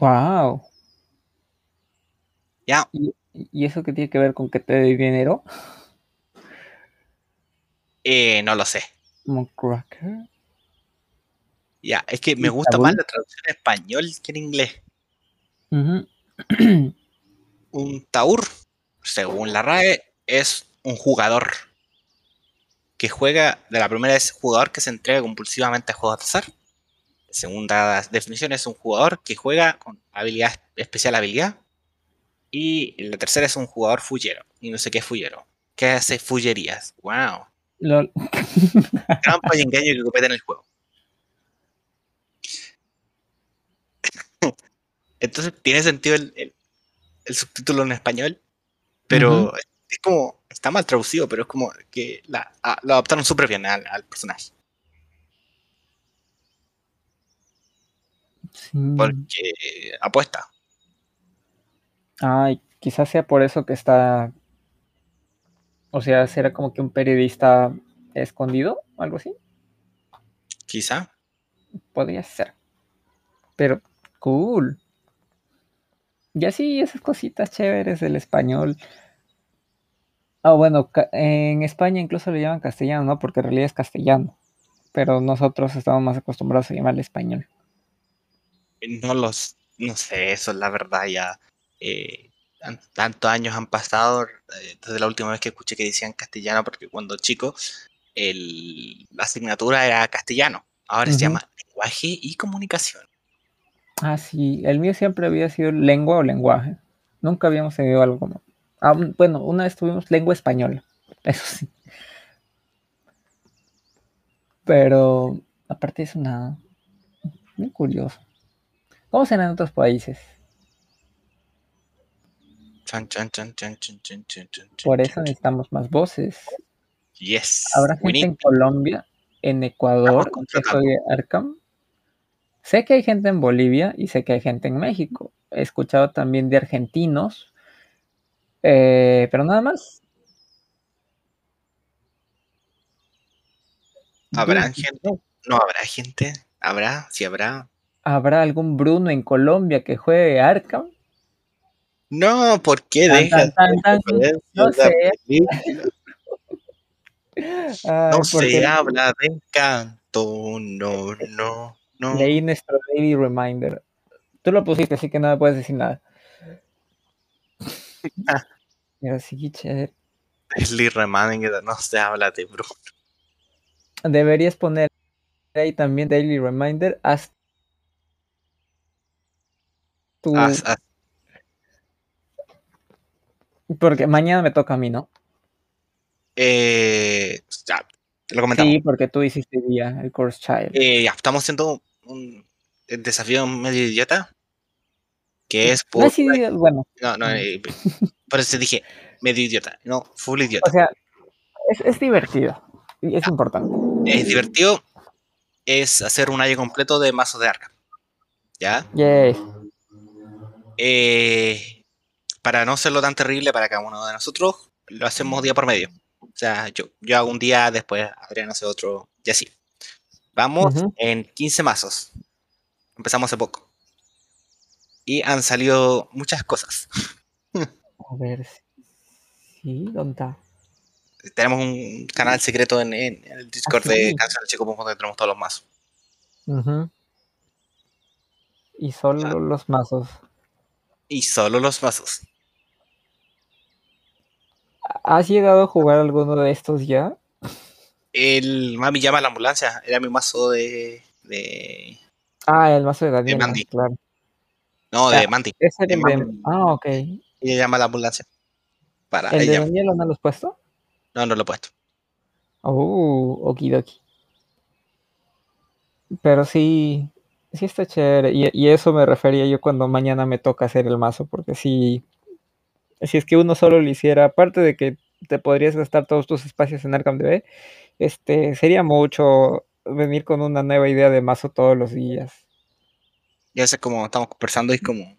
Wow. Ya. ¿Y, y eso qué tiene que ver con que te dé dinero? Eh, no lo sé. Ya, es que me ¿Y gusta más la traducción en español que en inglés. Un taur, según la RAE, es un jugador que juega, de la primera es jugador que se entrega compulsivamente a juegos de azar. Segunda definición es un jugador que juega con habilidad, especial habilidad. Y la tercera es un jugador fullero. Y no sé qué es fullero. ¿Qué hace fullerías? ¡Wow! Lol. Trampa y engaño que cometen en el juego. Entonces tiene sentido el, el- el subtítulo en español, pero es como, está mal traducido, pero es como que la, a- lo adaptaron súper bien al, al personaje. Sí. Porque apuesta. Ay, quizás sea por eso que está. O sea, será como que un periodista escondido, algo así. Quizá. Podría ser. Pero, cool. Y así, esas cositas chéveres del español. Ah, bueno, en España incluso le llaman castellano, ¿no? Porque en realidad es castellano. Pero nosotros estamos más acostumbrados a llamarle español. No los, no sé, eso es la verdad ya. eh, tantos años han pasado eh, desde la última vez que escuché que decían castellano, porque cuando chico el, la asignatura era castellano. Ahora se llama lenguaje y comunicación. Ah, sí, el mío siempre había sido lengua o lenguaje. Nunca habíamos tenido algo como. Ah, bueno, una vez tuvimos lengua española, eso sí. Pero aparte de eso, nada. Muy curioso. ¿Cómo será en otros países? Chan, chan, chan, Por eso necesitamos más voces. Yes. Habrá gente en Colombia, en Ecuador, que juegue Arkham. Sé que hay gente en Bolivia y sé que hay gente en México. He escuchado también de argentinos. eh, pero nada más. ¿Habrá gente? no. No habrá gente. ¿Habrá? Sí habrá. ¿Habrá algún Bruno en Colombia que juegue Arkham? No, ¿por qué dejas No sé. Ay, No se habla de encanto, no, no, no. leí nuestro daily reminder. Tú lo pusiste, así que no me puedes decir nada. Pero sí, chévere. Remanen, que no se habla de Bruno. Deberías poner ahí también daily reminder. Haz tu... Porque mañana me toca a mí, ¿no? eh, ya, te lo comentamos. Sí, porque tú hiciste día el course child. Eh, ya, estamos haciendo un desafío medio idiota. Que es por. No, sí, bueno, No, no, eh, por eso dije medio idiota, no, full idiota. o sea, es, es divertido. Y es importante. es divertido. Es hacer un año completo de mazos de arca. ¿Ya? Yay. Eh, para no serlo tan terrible para cada uno de nosotros, lo hacemos día por medio. O sea, yo, yo hago un día, después Adrián hace otro, y así. Vamos en 15 mazos. Empezamos hace poco. Y han salido muchas cosas. A ver. Sí, ¿dónde está? Tenemos un canal secreto en, el Discord Ah, de sí. Canciones Chico donde tenemos todos los mazos. Ujú. Y solo los mazos. Y solo los mazos. ¿Has llegado a jugar alguno de estos ya? El Mami llama a la ambulancia. Era mi mazo de. de Ah, el mazo de Daniel. Mandy. Claro. no, Ah, de Mandy. Ese era el de... Mandy. Ah, ok. Ella llama a la ambulancia. Para ¿El de. Daniel no lo has puesto? No, no lo he puesto. Oh, okidoki. Pero sí, sí está chévere. Y, y eso me refería yo cuando mañana me toca hacer el mazo, porque sí, si es que uno solo lo hiciera, aparte de que te podrías gastar todos tus espacios en Arkham DB, este, sería mucho venir con una nueva idea de mazo todos los días. Y a veces como estamos conversando y es como.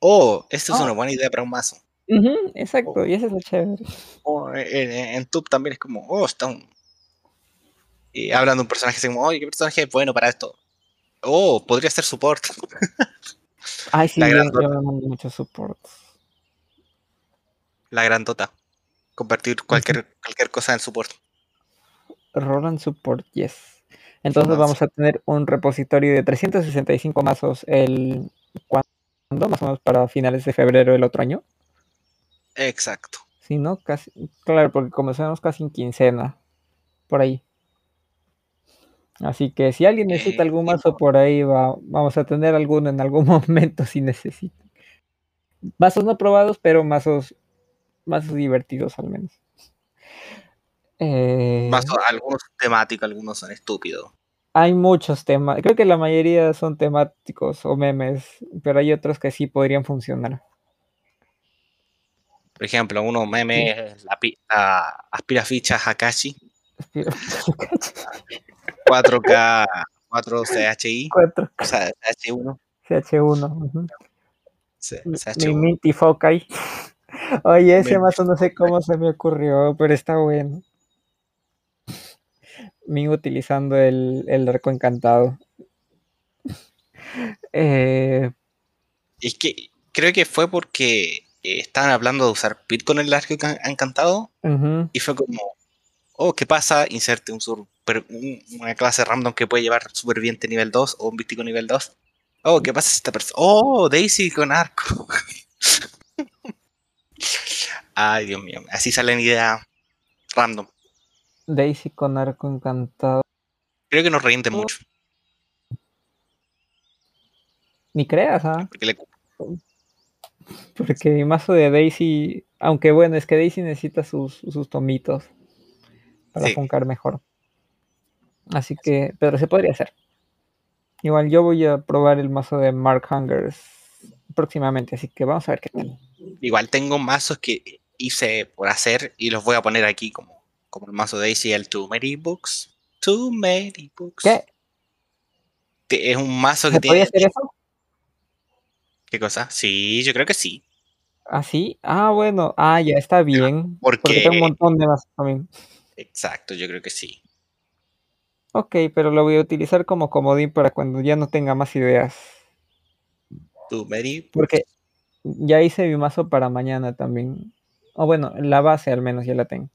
Oh, esto es Ah. una buena idea para un mazo. Ujú, exacto, y eso es lo chévere. O en, en, Tube también es como, oh, está un. Y hablan de un personaje así como, oye, ¿qué personaje es bueno para esto? Oh, podría ser support. Ay, sí, yo, yo mando muchos supports. La grandota. Convertir cualquier, cualquier cosa en support. Roland Support, yes. Entonces vamos a tener un repositorio de 365 mazos el ¿cuándo? Más o menos para finales de febrero del otro año. Exacto. Sí, ¿no? Casi, claro, porque comenzamos casi en quincena. Por ahí. Así que si alguien necesita Eh, algún mazo por ahí, va, vamos a tener alguno en algún momento si necesitan. Mazos no probados, pero mazos, mazos divertidos al menos. Eh, Más, algunos son temáticos, algunos son estúpidos. hay muchos temas. Creo que la mayoría son temáticos o memes, pero hay otros que sí podrían funcionar. Por ejemplo, uno meme es la, la aspira fichas Hakashi, Espero- 4K, 4 CHI, 4 o sea, CH1, CH1. ujú. C- Mi CH1. Minty Fokai. Oye, ese Minty mazo no sé cómo se me ocurrió, pero está bueno. Min utilizando el, el arco encantado. Eh, Es que creo que fue porque eh, estaban hablando de usar Pit con el arco encan- encantado y fue como, oh, ¿qué pasa? Inserte un super, un- una clase random que puede llevar superviviente nivel 2 o un místico nivel 2. Oh, ¿qué pasa si esta persona? Oh, Daisy con arco. Ay, Dios mío, así salen ideas random. Daisy con arco encantado. Creo que nos reímos mucho. Ni creas, ¿ah? Porque le- Porque mi mazo de Daisy, aunque bueno, es que Daisy necesita sus, sus tomitos para Sí. funcar mejor. Así que, pero se podría hacer. Igual yo voy a probar el mazo de Mark Hungers próximamente, así que vamos a ver qué tal. Igual tengo mazos que hice por hacer y los voy a poner aquí como, como el mazo de Daisy, el Too Many Books. Too Many Books. ¿Qué? Es un mazo que ¿Se podía tiene. hacer eso? ¿Qué cosa? Sí, yo creo que sí. ¿Ah, sí? Ah, bueno. Ah, ya está bien. porque- Porque tengo un montón de mazos también. Exacto, yo creo que sí. Ok, pero lo voy a utilizar como comodín para cuando ya no tenga más ideas. Too Many Books. Porque ya hice mi mazo para mañana también. O bueno, la base al menos ya la tengo.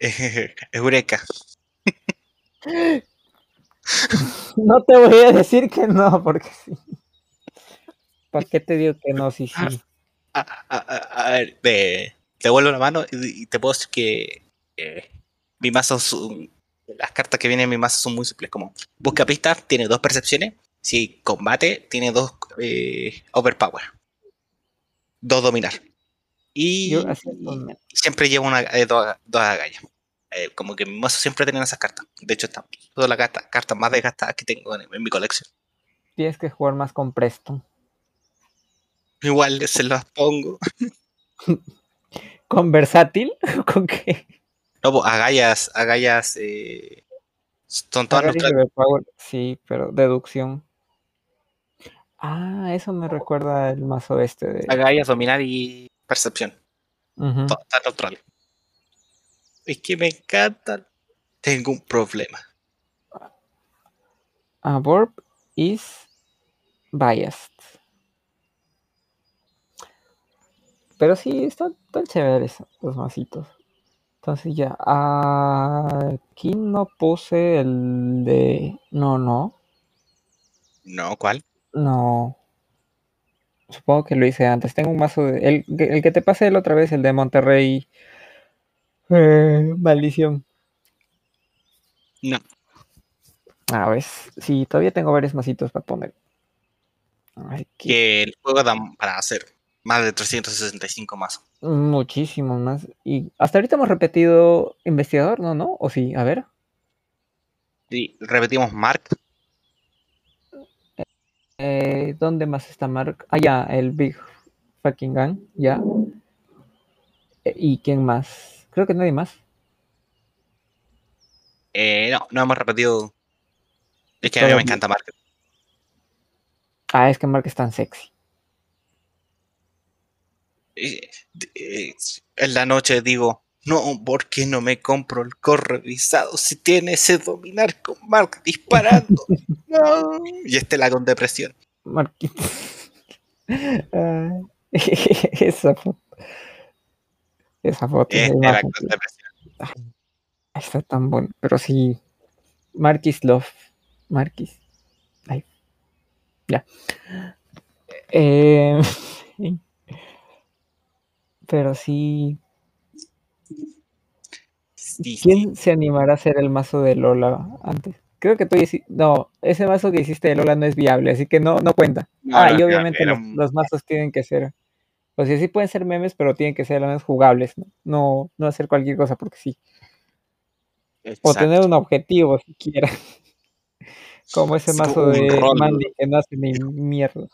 Eureka. No te voy a decir que no, porque sí. ¿Para qué te digo que no? Sí, sí. A, a- a- a ver, te, te vuelvo la mano y, y te puedo decir que eh, mi mazo son- las cartas que vienen en mi mazo son muy simples. Como busca pistas, tiene dos percepciones. Si combate, tiene dos eh, overpower. Dos dominar. Y, Yo siempre llevo una, eh, dos, dos agallas. Eh, como que mi mazo siempre tiene esas cartas. De hecho, están todas las cartas, cartas más desgastadas que tengo en, en mi colección. Tienes que jugar más con Presto. Igual se las pongo. ¿Con versátil? ¿Con qué? No, pues, agallas, agallas eh, son todas. Overpower, Sí, pero deducción. Ah, eso me recuerda el mazo este de. Agallas, dominar y percepción. Todas todas neutrales. Es que me encantan. Tengo un problema. A verb is biased. Pero sí, están, están chéveres los masitos. Entonces ya, aquí no puse el de... No, no, No, ¿cuál? no. Supongo que lo hice antes. Tengo un mazo de... El, que- el que te pasé la otra vez, el de Monterrey. Eh, maldición. No. A ver, sí, todavía tengo varios masitos para poner. Ay, Que el juego da para hacer más de 365 más. Muchísimo más. Y hasta ahorita hemos repetido investigador, ¿no? ¿No? ¿O sí? A ver. Y repetimos Mark. ¿Dónde más está Mark? Ah, ya, el Big Fucking Gun, ya. Eh, ¿Y quién más? Creo que nadie más. Eh, no, no hemos repetido. Es que a mí me encanta Mark. Ah, es que Mark es tan sexy. Eh, eh, en la noche digo, no, ¿por qué no me compro el core revisado si tiene ese dominar con Mark disparando? No. Y este la con depresión. Marquitos. Ah, esa foto. Esa foto. Es esa de la imagen, Gran sí. Depresión. Está tan bueno. Pero sí. Marquis Love. Marquis. Ay. Ya. Eh, pero sí. ¿Quién se animará a hacer el mazo de Lola antes? Creo que tú hici- No, ese mazo que hiciste de Lola no es viable, así que no, no cuenta. No, ah, no, y obviamente los, un- los mazos tienen que ser. O sea, sí pueden ser memes, pero tienen que ser al menos jugables, ¿no? No, hacer cualquier cosa porque sí. O tener un objetivo siquiera. Como ese mazo de rol. Mandy que no hace ni mierda.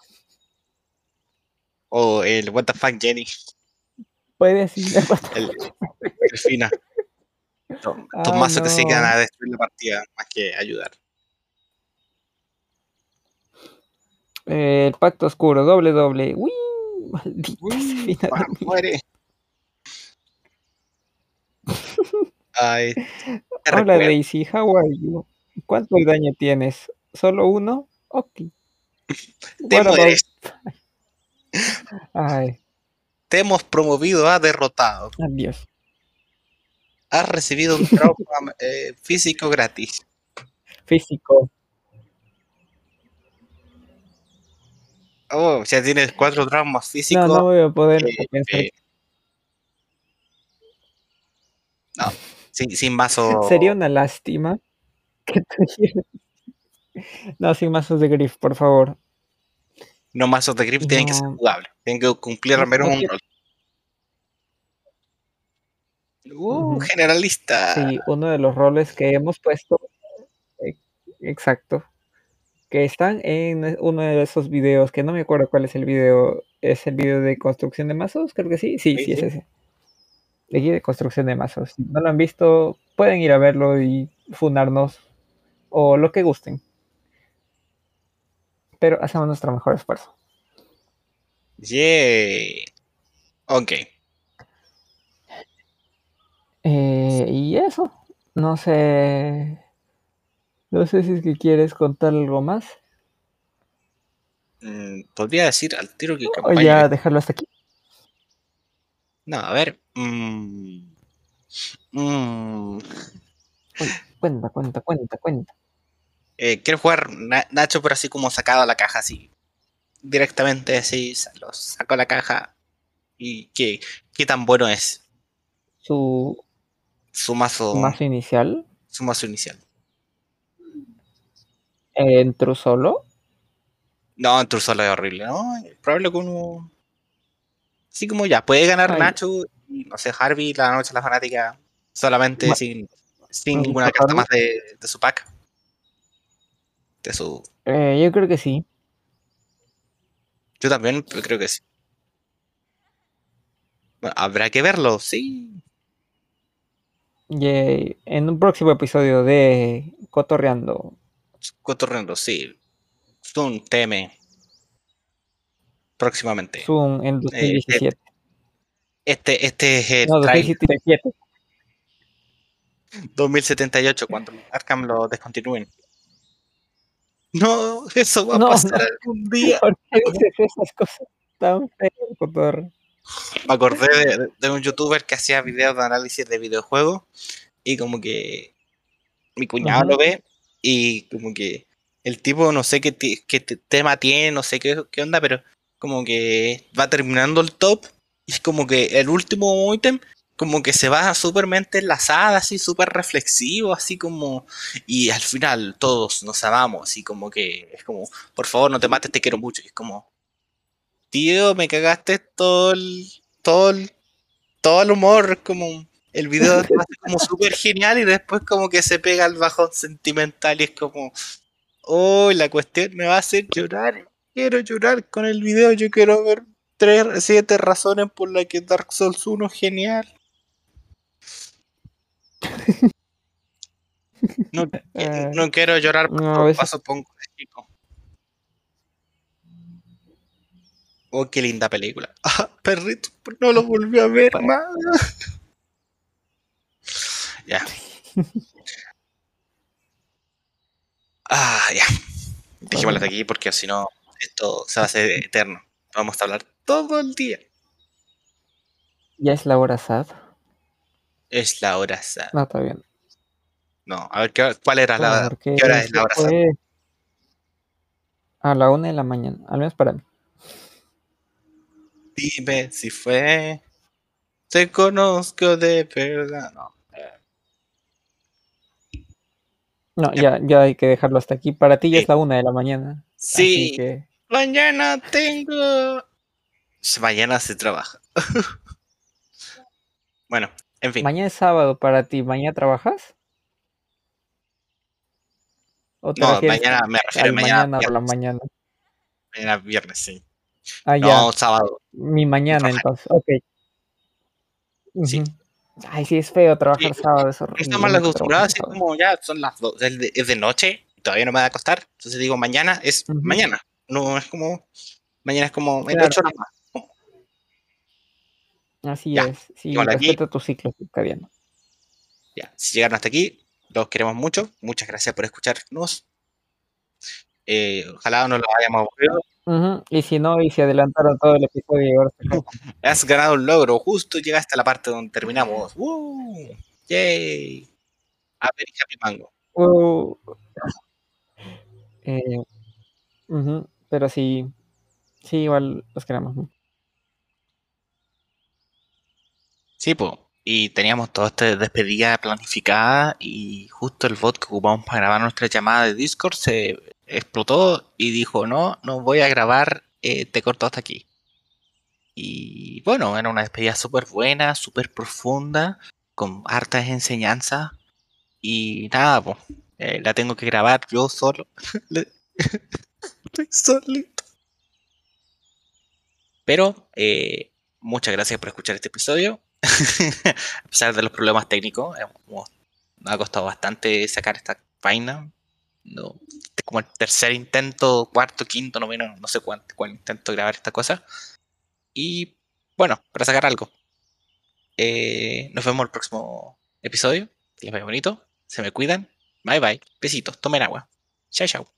O el What the fuck Jenny. Puede así. El, el Fina. Estos mazos que se quedan a destruir la partida más que ayudar. Eh, el pacto oscuro, doble, doble. Uy, maldita Uy, muere. Ay, Hola recuerdo. Daisy, how are you? ¿Cuánto daño tienes? ¿Solo uno? Ok. Te mueres. Ay, Te hemos promovido a derrotado. adiós. Has recibido un trauma eh, físico gratis. Físico. Oh, ya tienes cuatro traumas físicos. No, no voy a poder eh, pensar. eh, no, sin, sin mazo. Sería una lástima que tuvieras- No, sin mazos de Griff, por favor. No mazos de grip tienen que ser No. jugables. Tienen que cumplir al No, menos no un rol. Uh, Ujú. generalista. Sí, uno de los roles que hemos puesto. eh, Exacto. Que están en uno de esos videos, que no me acuerdo cuál es el video. ¿Es el video de construcción de mazos? Creo que sí. Sí, Sí, sí, es ese. De guía de construcción de mazos. Si no lo han visto, pueden ir a verlo y funarnos. O lo que gusten. Pero hacemos nuestro mejor esfuerzo. Yeah. Ok. Eh, y eso. No sé. No sé si es que quieres contar algo más. Mm, Podría decir al tiro que O campaña. ya dejarlo hasta aquí. No, a ver. mm, mm, Cuenta, cuenta, cuenta, cuenta. eh, quiero jugar Na- Nacho, pero así como sacado a la caja, así. Directamente así, lo saco a la caja. ¿Y qué, qué tan bueno es Su su mazo, mazo inicial. su mazo inicial? En True Solo. No, en solo es horrible, ¿no? Probable que uno. Así como ya, puede ganar Ay. Nacho y no sé, Harvey, la noche la fanática, solamente Ma- sin, sin ¿Has ninguna carta más de, de su pack. De su. Eh, yo creo que sí. Yo también creo que sí. Bueno, habrá que verlo, sí. Y, eh, en un próximo episodio de Cotorreando. Cotorreando, sí. Zoom TM. Próximamente. Zoom en 2017. Este, este es el no, trailer 2017. 2078, cuando Arkham lo descontinúen. No, eso va a No, pasar no. algún día. ¿Por qué dices esas cosas tan feas, Cotorre? Me acordé de, de un youtuber que hacía videos de análisis de videojuegos y como que mi cuñado Ajá. lo ve y como que el tipo no sé qué, tema tiene, no sé qué, qué onda, pero como que va terminando el top y es como que el último ítem como que se va súper mente enlazada, así súper reflexivo, así como y al final todos nos amamos y como que es como, por favor no te mates, te quiero mucho y es como tío, me cagaste todo el, todo el, todo el humor, como el video es como súper genial y después como que se pega el bajón sentimental y es como, oh, la cuestión me va a hacer llorar, quiero llorar con el video, yo quiero ver tres, siete razones por las que Dark Souls 1 es genial. No, Eh, no quiero llorar por no, paso pongo chico. Oh, qué linda película. Ah, perrito, no lo volví a ver más. ya. Ah, ya. Dejémoslo de aquí porque si no esto se va a hacer eterno. Vamos a hablar todo el día. ¿Ya es la hora sad? Es la hora sad. No, está bien. No, a ver, ¿qué, ¿cuál era la, Porque ¿qué hora es la hora sad? a la una de la mañana, al menos para mí. Dime si fue. Te conozco de verdad. No. No, Ya. ya, hay que dejarlo hasta aquí. Para ti ya Sí. es la una de la mañana. Sí, que mañana tengo. Mañana se trabaja. bueno, en fin. mañana es sábado para ti. ¿Mañana trabajas? ¿O te No, mañana me refiero mañana. mañana por la mañana? Mañana viernes, sí. Ah, ya. No, sábado. Mi mañana, entonces. Ok. Sí. Ay, sí, es feo trabajar Sí, sábado. Es No horrible. está mal acostumbrado, así como ya son las dos, es de, es de noche, todavía no me voy a acostar. Entonces digo, mañana es mañana. No es como. Mañana es como Claro. ocho horas más. Así Ya, es. Sí, respeta tu ciclo circadiano. Ya, si llegaron hasta aquí, los queremos mucho. Muchas gracias por escucharnos. Eh, ojalá no lo hayamos aburrido. Y si no, y si adelantaron todo el episodio. Has ganado un logro. Justo llegaste a la parte donde terminamos. ¡Woo! ¡Yay! A ver, Happy Mango. Uh, eh, Pero sí, sí, igual los queremos. Sí, pues. Y teníamos toda esta despedida planificada y justo el bot que ocupamos para grabar nuestra llamada de Discord se explotó y dijo, no, no voy a grabar, eh, te corto hasta aquí. Y bueno, era una despedida súper buena, súper profunda, con hartas enseñanzas. Y nada, pues, la tengo que grabar yo solo. Estoy solito. Pero, eh, muchas gracias por escuchar este episodio. a pesar de los problemas técnicos, hemos- nos ha costado bastante sacar esta vaina. No, este es como el tercer intento, cuarto, quinto, noveno, no sé cuánto, intento grabar esta cosa. Y bueno, para sacar algo. Eh, nos vemos el próximo episodio. Que les bonito. Se me cuidan. Bye bye. Besitos. Tomen agua. Chao, chao.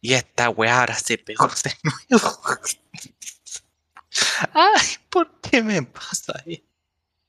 Y esta weá ahora se pegó de nuevo. Ay, ¿por qué me pasa esto?